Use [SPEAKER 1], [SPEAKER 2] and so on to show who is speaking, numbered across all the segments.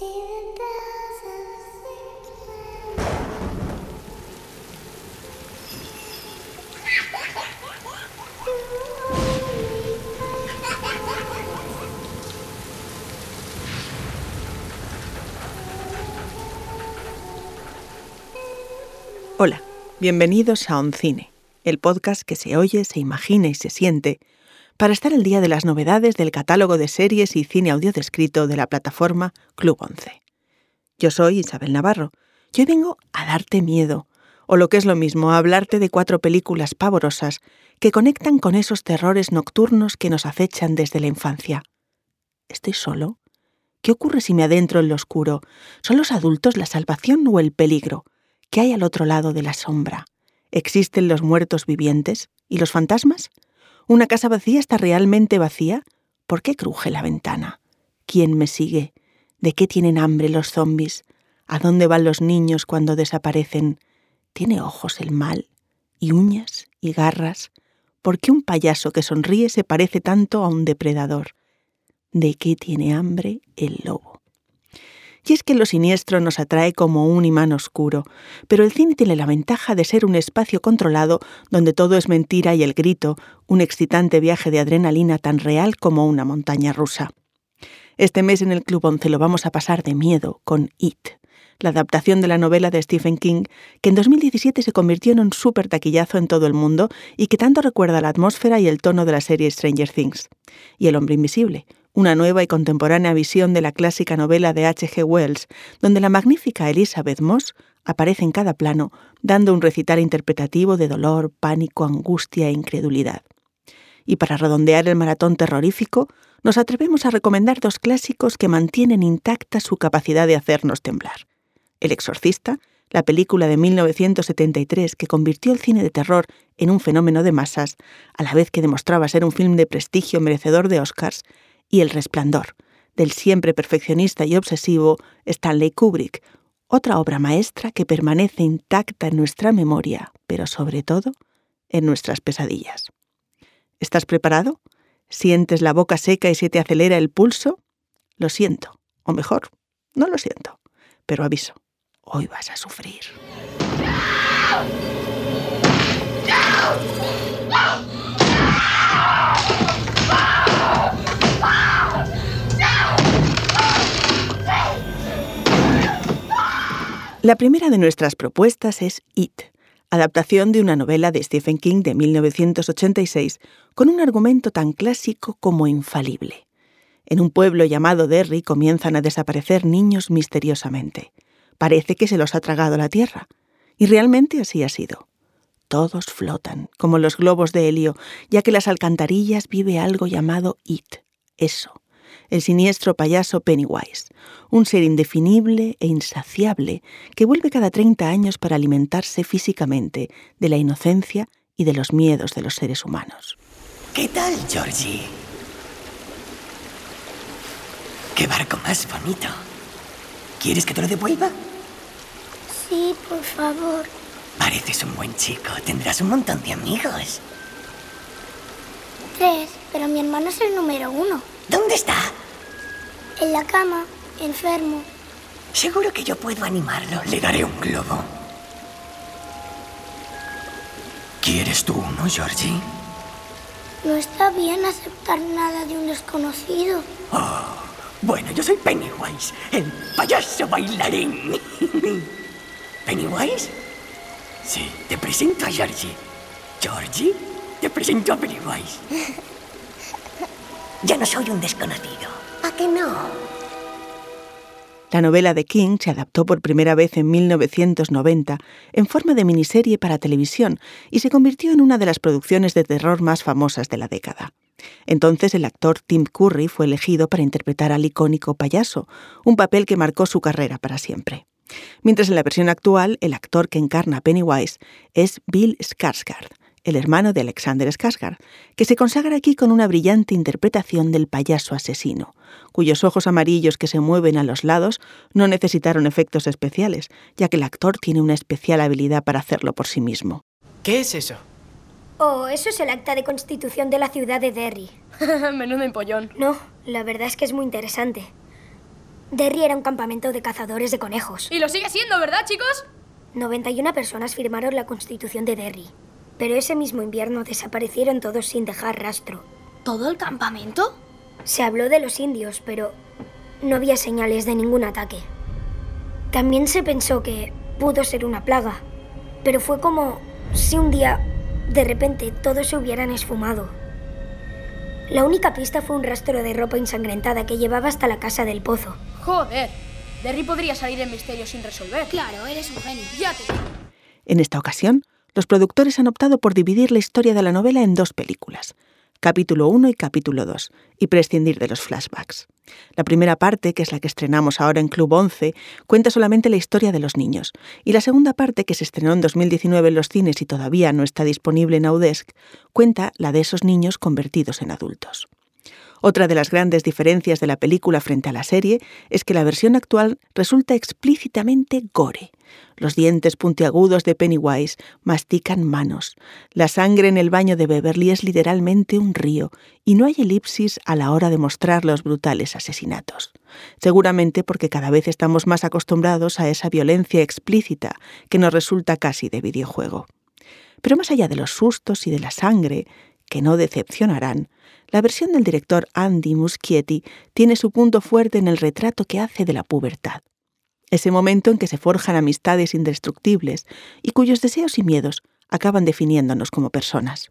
[SPEAKER 1] Hola, bienvenidos a Oncine, el podcast que se oye, se imagina y se siente para estar al día de las novedades del catálogo de series y cine audio descrito de la plataforma Club 11. Yo soy Isabel Navarro y hoy vengo a darte miedo, o lo que es lo mismo, a hablarte de cuatro películas pavorosas que conectan con esos terrores nocturnos que nos acechan desde la infancia. ¿Estoy solo? ¿Qué ocurre si me adentro en lo oscuro? ¿Son los adultos la salvación o el peligro? ¿Qué hay al otro lado de la sombra? ¿Existen los muertos vivientes? ¿Y los fantasmas? ¿Una casa vacía está realmente vacía? ¿Por qué cruje la ventana? ¿Quién me sigue? ¿De qué tienen hambre los zombis? ¿A dónde van los niños cuando desaparecen? ¿Tiene ojos el mal? ¿Y uñas? ¿Y garras? ¿Por qué un payaso que sonríe se parece tanto a un depredador? ¿De qué tiene hambre el lobo? Y es que lo siniestro nos atrae como un imán oscuro, pero el cine tiene la ventaja de ser un espacio controlado donde todo es mentira y el grito, un excitante viaje de adrenalina tan real como una montaña rusa. Este mes en el Club 11 lo vamos a pasar de miedo con It, la adaptación de la novela de Stephen King, que en 2017 se convirtió en un súper taquillazo en todo el mundo y que tanto recuerda la atmósfera y el tono de la serie Stranger Things. Y El hombre invisible, una nueva y contemporánea visión de la clásica novela de H.G. Wells, donde la magnífica Elizabeth Moss aparece en cada plano, dando un recital interpretativo de dolor, pánico, angustia e incredulidad. Y para redondear el maratón terrorífico, nos atrevemos a recomendar dos clásicos que mantienen intacta su capacidad de hacernos temblar. El exorcista, la película de 1973 que convirtió el cine de terror en un fenómeno de masas, a la vez que demostraba ser un film de prestigio merecedor de Oscars, y El Resplandor, del siempre perfeccionista y obsesivo Stanley Kubrick, otra obra maestra que permanece intacta en nuestra memoria, pero sobre todo en nuestras pesadillas. ¿Estás preparado? ¿Sientes la boca seca y se te acelera el pulso? Lo siento, o mejor, no lo siento, pero aviso, hoy vas a sufrir. La primera de nuestras propuestas es It, adaptación de una novela de Stephen King de 1986 con un argumento tan clásico como infalible. En un pueblo llamado Derry comienzan a desaparecer niños misteriosamente. Parece que se los ha tragado la tierra. Y realmente así ha sido. Todos flotan, como los globos de helio, ya que las alcantarillas vive algo llamado It, eso, el siniestro payaso Pennywise, un ser indefinible e insaciable que vuelve cada 30 años para alimentarse físicamente de la inocencia y de los miedos de los seres humanos.
[SPEAKER 2] ¿Qué tal, Georgie? ¿Qué barco más bonito? ¿Quieres que te lo devuelva?
[SPEAKER 3] Sí, por favor.
[SPEAKER 2] Pareces un buen chico. Tendrás un montón de amigos.
[SPEAKER 3] Tres, pero mi hermano es el número uno.
[SPEAKER 2] ¿Dónde está?
[SPEAKER 3] En la cama, enfermo.
[SPEAKER 2] Seguro que yo puedo animarlo. Le daré un globo. ¿Quieres tú uno, Georgie?
[SPEAKER 3] No está bien aceptar nada de un desconocido.
[SPEAKER 2] Oh, bueno, yo soy Pennywise, el payaso bailarín. ¿Pennywise? Sí, te presento a Georgie. Georgie, te presento a Pennywise. Ya no soy un desconocido. ¿A qué no?
[SPEAKER 1] La novela de King se adaptó por primera vez en 1990 en forma de miniserie para televisión y se convirtió en una de las producciones de terror más famosas de la década. Entonces el actor Tim Curry fue elegido para interpretar al icónico payaso, un papel que marcó su carrera para siempre. Mientras en la versión actual el actor que encarna a Pennywise es Bill Skarsgård, el hermano de Alexander Skarsgård, que se consagra aquí con una brillante interpretación del payaso asesino, cuyos ojos amarillos que se mueven a los lados no necesitaron efectos especiales, ya que el actor tiene una especial habilidad para hacerlo por sí mismo.
[SPEAKER 4] ¿Qué es eso?
[SPEAKER 3] Oh, eso es el acta de constitución de la ciudad de Derry.
[SPEAKER 5] Menudo empollón.
[SPEAKER 3] No, la verdad es que es muy interesante.
[SPEAKER 4] Derry era un campamento de cazadores de conejos.
[SPEAKER 5] Y lo sigue siendo, ¿verdad, chicos?
[SPEAKER 4] 91 personas firmaron la constitución de Derry. Pero ese mismo invierno desaparecieron todos sin dejar rastro.
[SPEAKER 5] ¿Todo el campamento?
[SPEAKER 4] Se habló de los indios, pero no había señales de ningún ataque. También se pensó que pudo ser una plaga, pero fue como si un día, de repente, todos se hubieran esfumado. La única pista fue un rastro de ropa ensangrentada que llevaba hasta la casa del pozo.
[SPEAKER 5] Joder, Derry podría salir en misterio sin resolver.
[SPEAKER 6] Claro, eres un genio.
[SPEAKER 5] Ya te digo.
[SPEAKER 1] En esta ocasión, los productores han optado por dividir la historia de la novela en dos películas, capítulo 1 y capítulo 2, y prescindir de los flashbacks. La primera parte, que es la que estrenamos ahora en Club 11, cuenta solamente la historia de los niños, y la segunda parte, que se estrenó en 2019 en los cines y todavía no está disponible en Audesc, cuenta la de esos niños convertidos en adultos. Otra de las grandes diferencias de la película frente a la serie es que la versión actual resulta explícitamente gore. Los dientes puntiagudos de Pennywise mastican manos. La sangre en el baño de Beverly es literalmente un río y no hay elipsis a la hora de mostrar los brutales asesinatos. Seguramente porque cada vez estamos más acostumbrados a esa violencia explícita que nos resulta casi de videojuego. Pero más allá de los sustos y de la sangre, que no decepcionarán, la versión del director Andy Muschietti tiene su punto fuerte en el retrato que hace de la pubertad. Ese momento en que se forjan amistades indestructibles y cuyos deseos y miedos acaban definiéndonos como personas.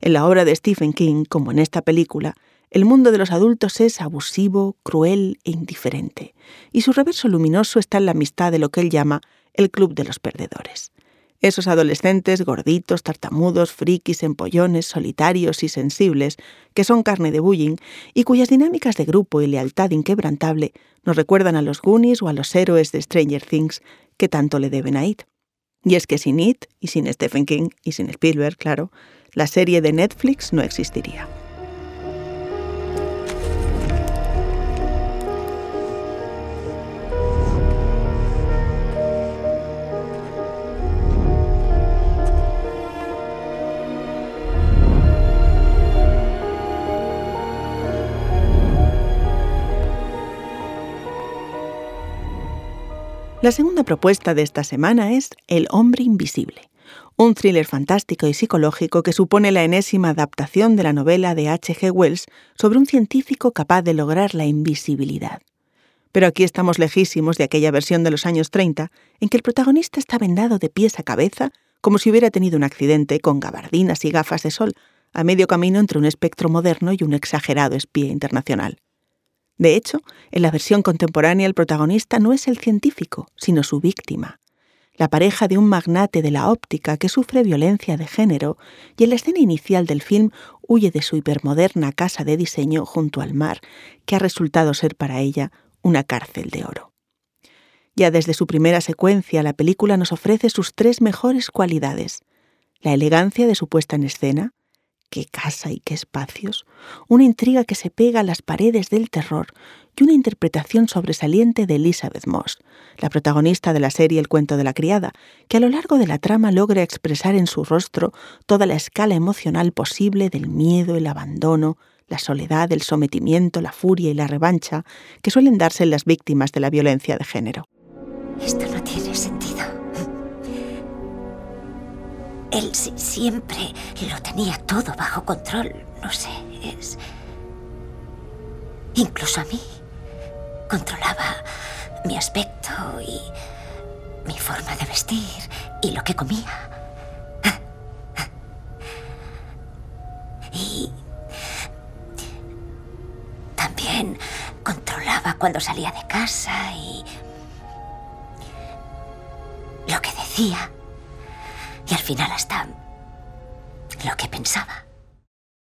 [SPEAKER 1] En la obra de Stephen King, como en esta película, el mundo de los adultos es abusivo, cruel e indiferente, y su reverso luminoso está en la amistad de lo que él llama el club de los perdedores. Esos adolescentes gorditos, tartamudos, frikis, empollones, solitarios y sensibles, que son carne de bullying y cuyas dinámicas de grupo y lealtad inquebrantable nos recuerdan a los Goonies o a los héroes de Stranger Things que tanto le deben a It. Y es que sin It, y sin Stephen King, y sin Spielberg, claro, la serie de Netflix no existiría. La segunda propuesta de esta semana es El hombre invisible, un thriller fantástico y psicológico que supone la enésima adaptación de la novela de H.G. Wells sobre un científico capaz de lograr la invisibilidad. Pero aquí estamos lejísimos de aquella versión de los años 30 en que el protagonista está vendado de pies a cabeza como si hubiera tenido un accidente con gabardinas y gafas de sol, a medio camino entre un espectro moderno y un exagerado espía internacional. De hecho, en la versión contemporánea el protagonista no es el científico, sino su víctima, la pareja de un magnate de la óptica que sufre violencia de género y en la escena inicial del film huye de su hipermoderna casa de diseño junto al mar, que ha resultado ser para ella una cárcel de oro. Ya desde su primera secuencia, la película nos ofrece sus tres mejores cualidades. La elegancia de su puesta en escena, qué casa y qué espacios, una intriga que se pega a las paredes del terror y una interpretación sobresaliente de Elizabeth Moss, la protagonista de la serie El cuento de la criada, que a lo largo de la trama logra expresar en su rostro toda la escala emocional posible del miedo, el abandono, la soledad, el sometimiento, la furia y la revancha que suelen darse en las víctimas de la violencia de género.
[SPEAKER 7] Esto no tiene sentido. Él si- siempre lo tenía todo bajo control. No sé. Incluso a mí. Controlaba mi aspecto y mi forma de vestir y lo que comía. Y también controlaba cuando salía de casa y lo que decía y al final hasta lo que pensaba.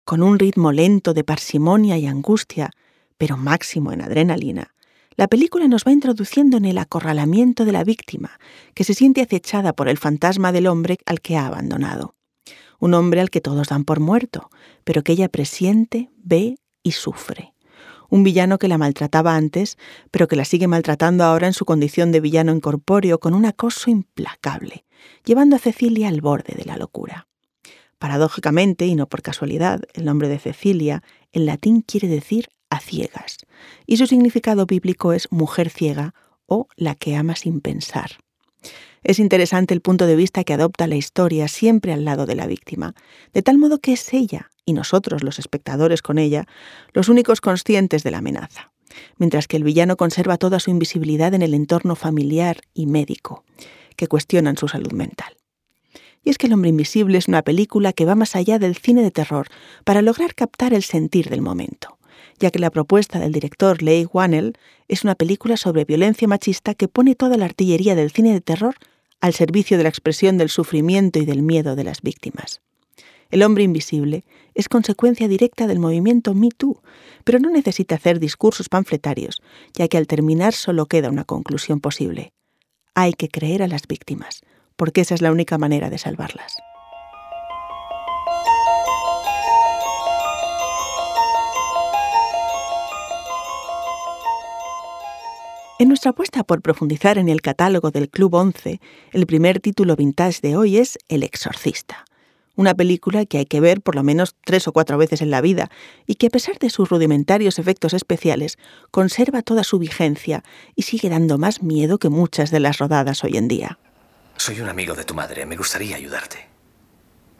[SPEAKER 1] Con un ritmo lento de parsimonia y angustia, pero máximo en adrenalina, la película nos va introduciendo en el acorralamiento de la víctima, que se siente acechada por el fantasma del hombre al que ha abandonado. Un hombre al que todos dan por muerto, pero que ella presiente, ve y sufre. Un villano que la maltrataba antes, pero que la sigue maltratando ahora en su condición de villano incorpóreo con un acoso implacable, llevando a Cecilia al borde de la locura. Paradójicamente, y no por casualidad, el nombre de Cecilia en latín quiere decir a ciegas, y su significado bíblico es mujer ciega o la que ama sin pensar. Es interesante el punto de vista que adopta la historia siempre al lado de la víctima, de tal modo que es ella, y nosotros, los espectadores con ella, los únicos conscientes de la amenaza, mientras que el villano conserva toda su invisibilidad en el entorno familiar y médico, que cuestionan su salud mental. Y es que El hombre invisible es una película que va más allá del cine de terror para lograr captar el sentir del momento, ya que la propuesta del director Leigh Whannell es una película sobre violencia machista que pone toda la artillería del cine de terror al servicio de la expresión del sufrimiento y del miedo de las víctimas. El hombre invisible es consecuencia directa del movimiento Me Too, pero no necesita hacer discursos panfletarios, ya que al terminar solo queda una conclusión posible. Hay que creer a las víctimas, porque esa es la única manera de salvarlas. En nuestra apuesta por profundizar en el catálogo del Club 11, el primer título vintage de hoy es El Exorcista, una película que hay que ver por lo menos tres o cuatro veces en la vida y que a pesar de sus rudimentarios efectos especiales conserva toda su vigencia y sigue dando más miedo que muchas de las rodadas hoy en día.
[SPEAKER 6] Soy un amigo de tu madre, me gustaría ayudarte.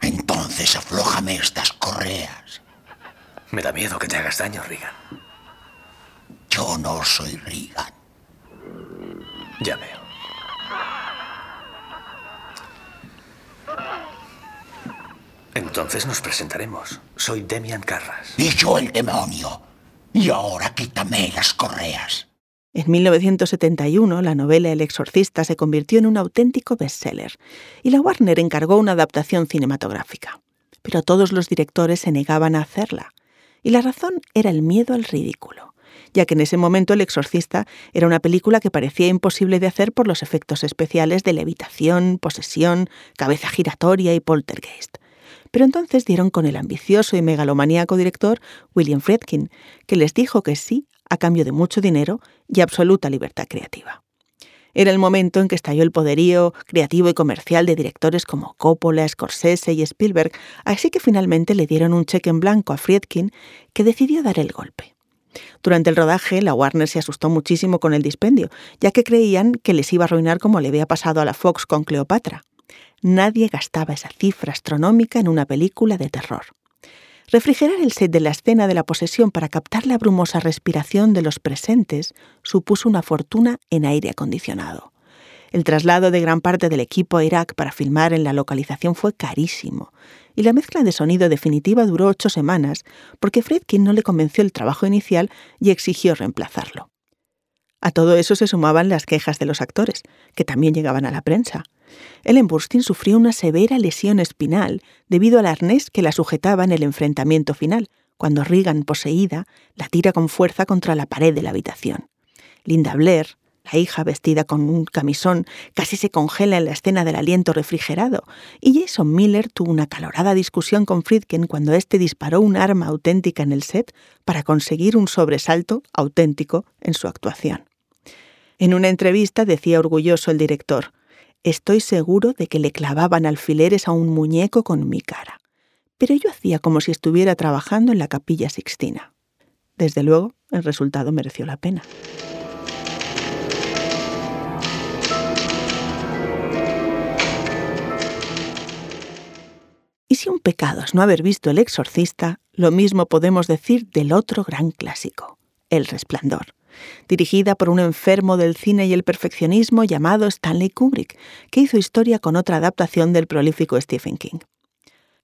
[SPEAKER 8] Entonces aflójame estas correas.
[SPEAKER 6] Me da miedo que te hagas daño, Regan.
[SPEAKER 8] Yo no soy Regan.
[SPEAKER 6] Ya veo. Entonces nos presentaremos. Soy Demian Carras.
[SPEAKER 8] Y yo el demonio. Y ahora quítame las correas.
[SPEAKER 1] En 1971, la novela El exorcista se convirtió en un auténtico bestseller y la Warner encargó una adaptación cinematográfica. Pero todos los directores se negaban a hacerla. Y la razón era el miedo al ridículo ya que en ese momento El Exorcista era una película que parecía imposible de hacer por los efectos especiales de levitación, posesión, cabeza giratoria y poltergeist. Pero entonces dieron con el ambicioso y megalomaníaco director William Friedkin, que les dijo que sí a cambio de mucho dinero y absoluta libertad creativa. Era el momento en que estalló el poderío creativo y comercial de directores como Coppola, Scorsese y Spielberg, así que finalmente le dieron un cheque en blanco a Friedkin, que decidió dar el golpe. Durante el rodaje, la Warner se asustó muchísimo con el dispendio, ya que creían que les iba a arruinar como le había pasado a la Fox con Cleopatra. Nadie gastaba esa cifra astronómica en una película de terror. Refrigerar el set de la escena de la posesión para captar la brumosa respiración de los presentes supuso una fortuna en aire acondicionado. El traslado de gran parte del equipo a Irak para filmar en la localización fue carísimo, y la mezcla de sonido definitiva duró ocho semanas porque Friedkin no le convenció el trabajo inicial y exigió reemplazarlo. A todo eso se sumaban las quejas de los actores, que también llegaban a la prensa. Ellen Burstyn sufrió una severa lesión espinal debido al arnés que la sujetaba en el enfrentamiento final, cuando Regan, poseída, la tira con fuerza contra la pared de la habitación. Linda Blair, la hija, vestida con un camisón, casi se congela en la escena del aliento refrigerado, y Jason Miller tuvo una calorada discusión con Friedkin cuando éste disparó un arma auténtica en el set para conseguir un sobresalto auténtico en su actuación. En una entrevista decía orgulloso el director, Estoy seguro de que le clavaban alfileres a un muñeco con mi cara, pero yo hacía como si estuviera trabajando en la capilla sixtina. Desde luego, el resultado mereció la pena. Y si un pecado es no haber visto El Exorcista, lo mismo podemos decir del otro gran clásico, El Resplandor, dirigida por un enfermo del cine y el perfeccionismo llamado Stanley Kubrick, que hizo historia con otra adaptación del prolífico Stephen King.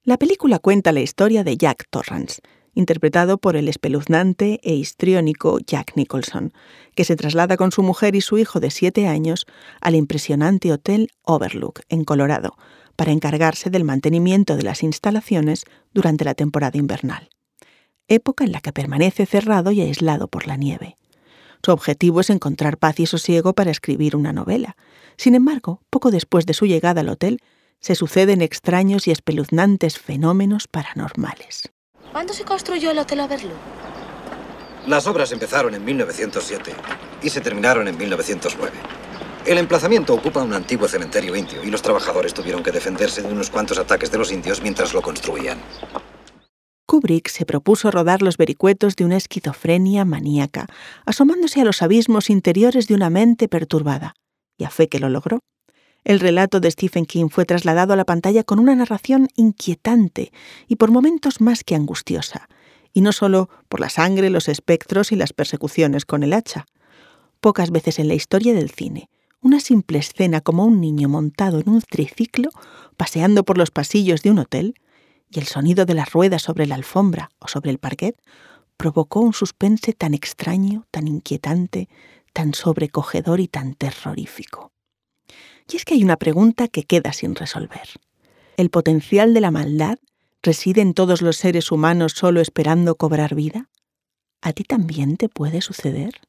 [SPEAKER 1] La película cuenta la historia de Jack Torrance, interpretado por el espeluznante e histriónico Jack Nicholson, que se traslada con su mujer y su hijo de siete años al impresionante hotel Overlook, en Colorado, para encargarse del mantenimiento de las instalaciones durante la temporada invernal, época en la que permanece cerrado y aislado por la nieve. Su objetivo es encontrar paz y sosiego para escribir una novela. Sin embargo, poco después de su llegada al hotel, se suceden extraños y espeluznantes fenómenos paranormales.
[SPEAKER 5] ¿Cuándo se construyó el Hotel Overlook?
[SPEAKER 9] Las obras empezaron en 1907 y se terminaron en 1909. El emplazamiento ocupa un antiguo cementerio indio y los trabajadores tuvieron que defenderse de unos cuantos ataques de los indios mientras lo construían.
[SPEAKER 1] Kubrick se propuso rodar los vericuetos de una esquizofrenia maníaca, asomándose a los abismos interiores de una mente perturbada, y a fe que lo logró. El relato de Stephen King fue trasladado a la pantalla con una narración inquietante y por momentos más que angustiosa, y no solo por la sangre, los espectros y las persecuciones con el hacha. Pocas veces en la historia del cine, una simple escena como un niño montado en un triciclo paseando por los pasillos de un hotel y el sonido de las ruedas sobre la alfombra o sobre el parquet provocó un suspense tan extraño, tan inquietante, tan sobrecogedor y tan terrorífico. Y es que hay una pregunta que queda sin resolver. ¿El potencial de la maldad reside en todos los seres humanos solo esperando cobrar vida? ¿A ti también te puede suceder?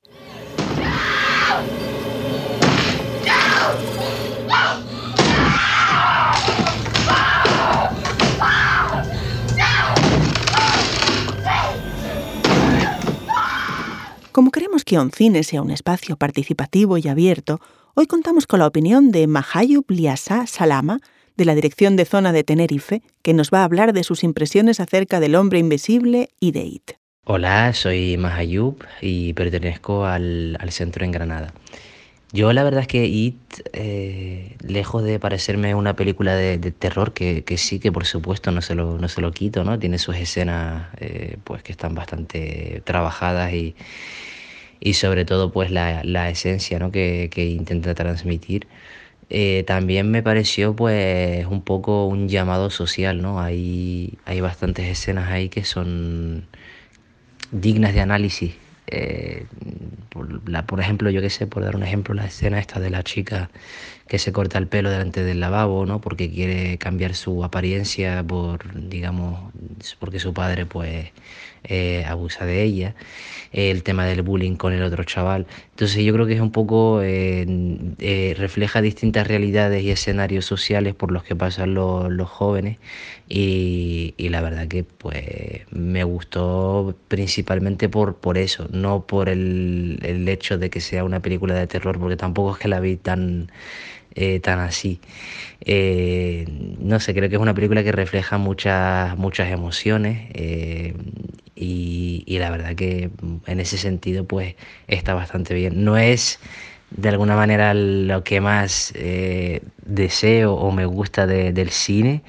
[SPEAKER 1] Como queremos que Oncine sea un espacio participativo y abierto, hoy contamos con la opinión de Mahayub Liasa Salama, de la Dirección de Zona de Tenerife, que nos va a hablar de sus impresiones acerca del hombre invisible y de IT.
[SPEAKER 10] Hola, soy Mahayub y pertenezco al, centro en Granada. Yo la verdad es que It, eh, lejos de parecerme una película de, terror, que, sí que por supuesto no se lo, no se lo quito, ¿no? Tiene sus escenas eh, pues que están bastante trabajadas y, y sobre todo pues la, la esencia ¿no? que, que, intenta transmitir. Eh, también me pareció pues un poco un llamado social, ¿no? Hay, hay bastantes escenas ahí que son dignas de análisis eh, por, la, por ejemplo, yo que sé, por dar un ejemplo, la escena esta de la chica que se corta el pelo delante del lavabo, ¿no? Porque quiere cambiar su apariencia por, digamos, porque su padre, pues, eh, abusa de ella. el tema del bullying con el otro chaval. Entonces yo creo que es un poco, eh, eh, refleja distintas realidades y escenarios sociales por los que pasan los, jóvenes y, la verdad que pues me gustó principalmente por, por eso, no por el, el hecho de que sea una película de terror, porque tampoco es que la vi tan eh, tan así. Eh, no sé, creo que es una película que refleja muchas, muchas emociones eh, y, la verdad que en ese sentido pues está bastante bien. No es de alguna manera lo que más deseo o me gusta del cine,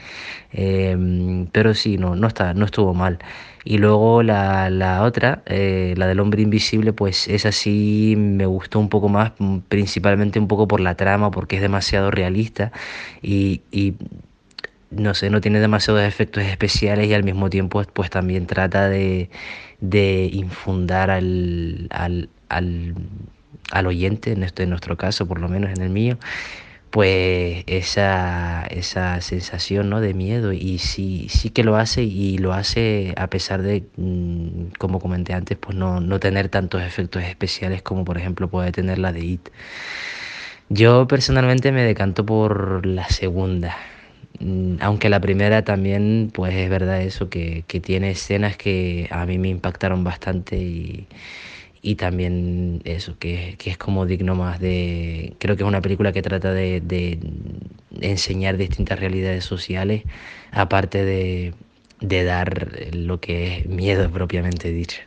[SPEAKER 10] pero sí, no, no, está, no estuvo mal. Y luego la, la otra, eh, la del hombre invisible, pues esa sí me gustó un poco más, mm, principalmente un poco por la trama, porque es demasiado realista y, y no sé, no tiene demasiados efectos especiales y al mismo tiempo pues también trata de, de infundar al, al, al, al oyente, en, este, en nuestro caso, por lo menos en el mío, pues esa, esa sensación ¿no? de miedo y sí, sí que lo hace y lo hace a pesar de, mm, como comenté antes, pues no, no tener tantos efectos especiales como por ejemplo puede tener la de It. Yo personalmente me decanto por la segunda, mm, aunque la primera también, pues es verdad eso, que, que tiene escenas que a mí me impactaron bastante y, y también eso, que, que, es como digno más de... Creo que es una película que trata de, de enseñar distintas realidades sociales, aparte de, de dar lo que es miedo propiamente dicho.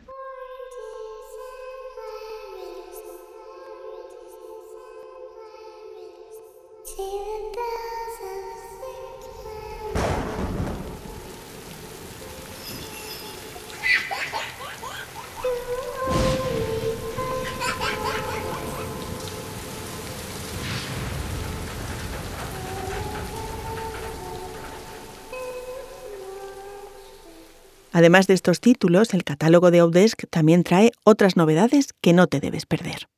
[SPEAKER 1] Además de estos títulos, el catálogo de Outdesk también trae otras novedades que no te debes perder.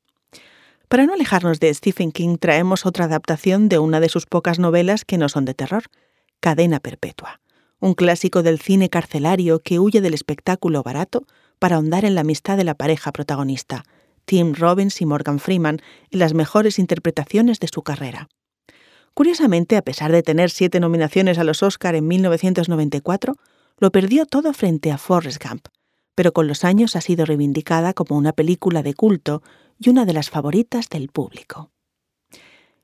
[SPEAKER 1] Para no alejarnos de Stephen King, traemos otra adaptación de una de sus pocas novelas que no son de terror, Cadena Perpetua, un clásico del cine carcelario que huye del espectáculo barato para ahondar en la amistad de la pareja protagonista, Tim Robbins y Morgan Freeman, en las mejores interpretaciones de su carrera. Curiosamente, a pesar de tener siete nominaciones a los Oscar en 1994, lo perdió todo frente a Forrest Gump, pero con los años ha sido reivindicada como una película de culto y una de las favoritas del público.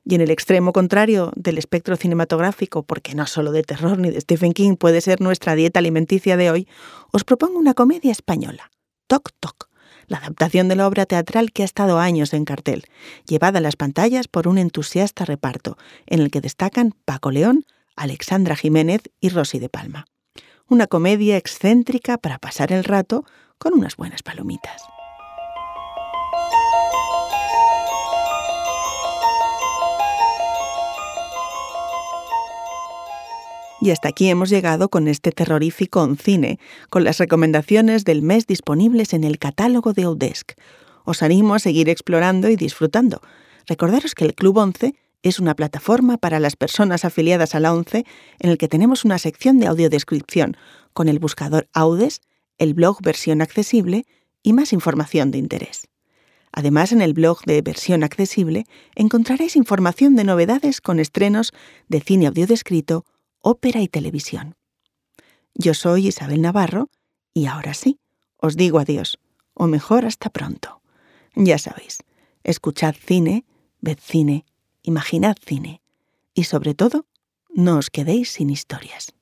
[SPEAKER 1] Y en el extremo contrario del espectro cinematográfico, porque no solo de terror ni de Stephen King puede ser nuestra dieta alimenticia de hoy, os propongo una comedia española, Toc Toc, la adaptación de la obra teatral que ha estado años en cartel, llevada a las pantallas por un entusiasta reparto, en el que destacan Paco León, Alexandra Jiménez y Rosy de Palma. Una comedia excéntrica para pasar el rato con unas buenas palomitas. Y hasta aquí hemos llegado con este terrorífico cine, con las recomendaciones del mes disponibles en el catálogo de Odesk. Os animo a seguir explorando y disfrutando. Recordaros que el Club 11 es una plataforma para las personas afiliadas a la 11 en el que tenemos una sección de audiodescripción con el buscador Audes, el blog versión accesible y más información de interés. Además, en el blog de versión accesible encontraréis información de novedades con estrenos de cine audiodescrito ópera y televisión. Yo soy Isabel Navarro y ahora sí, os digo adiós, o mejor hasta pronto. Ya sabéis, escuchad cine, ved cine, imaginad cine y sobre todo, no os quedéis sin historias.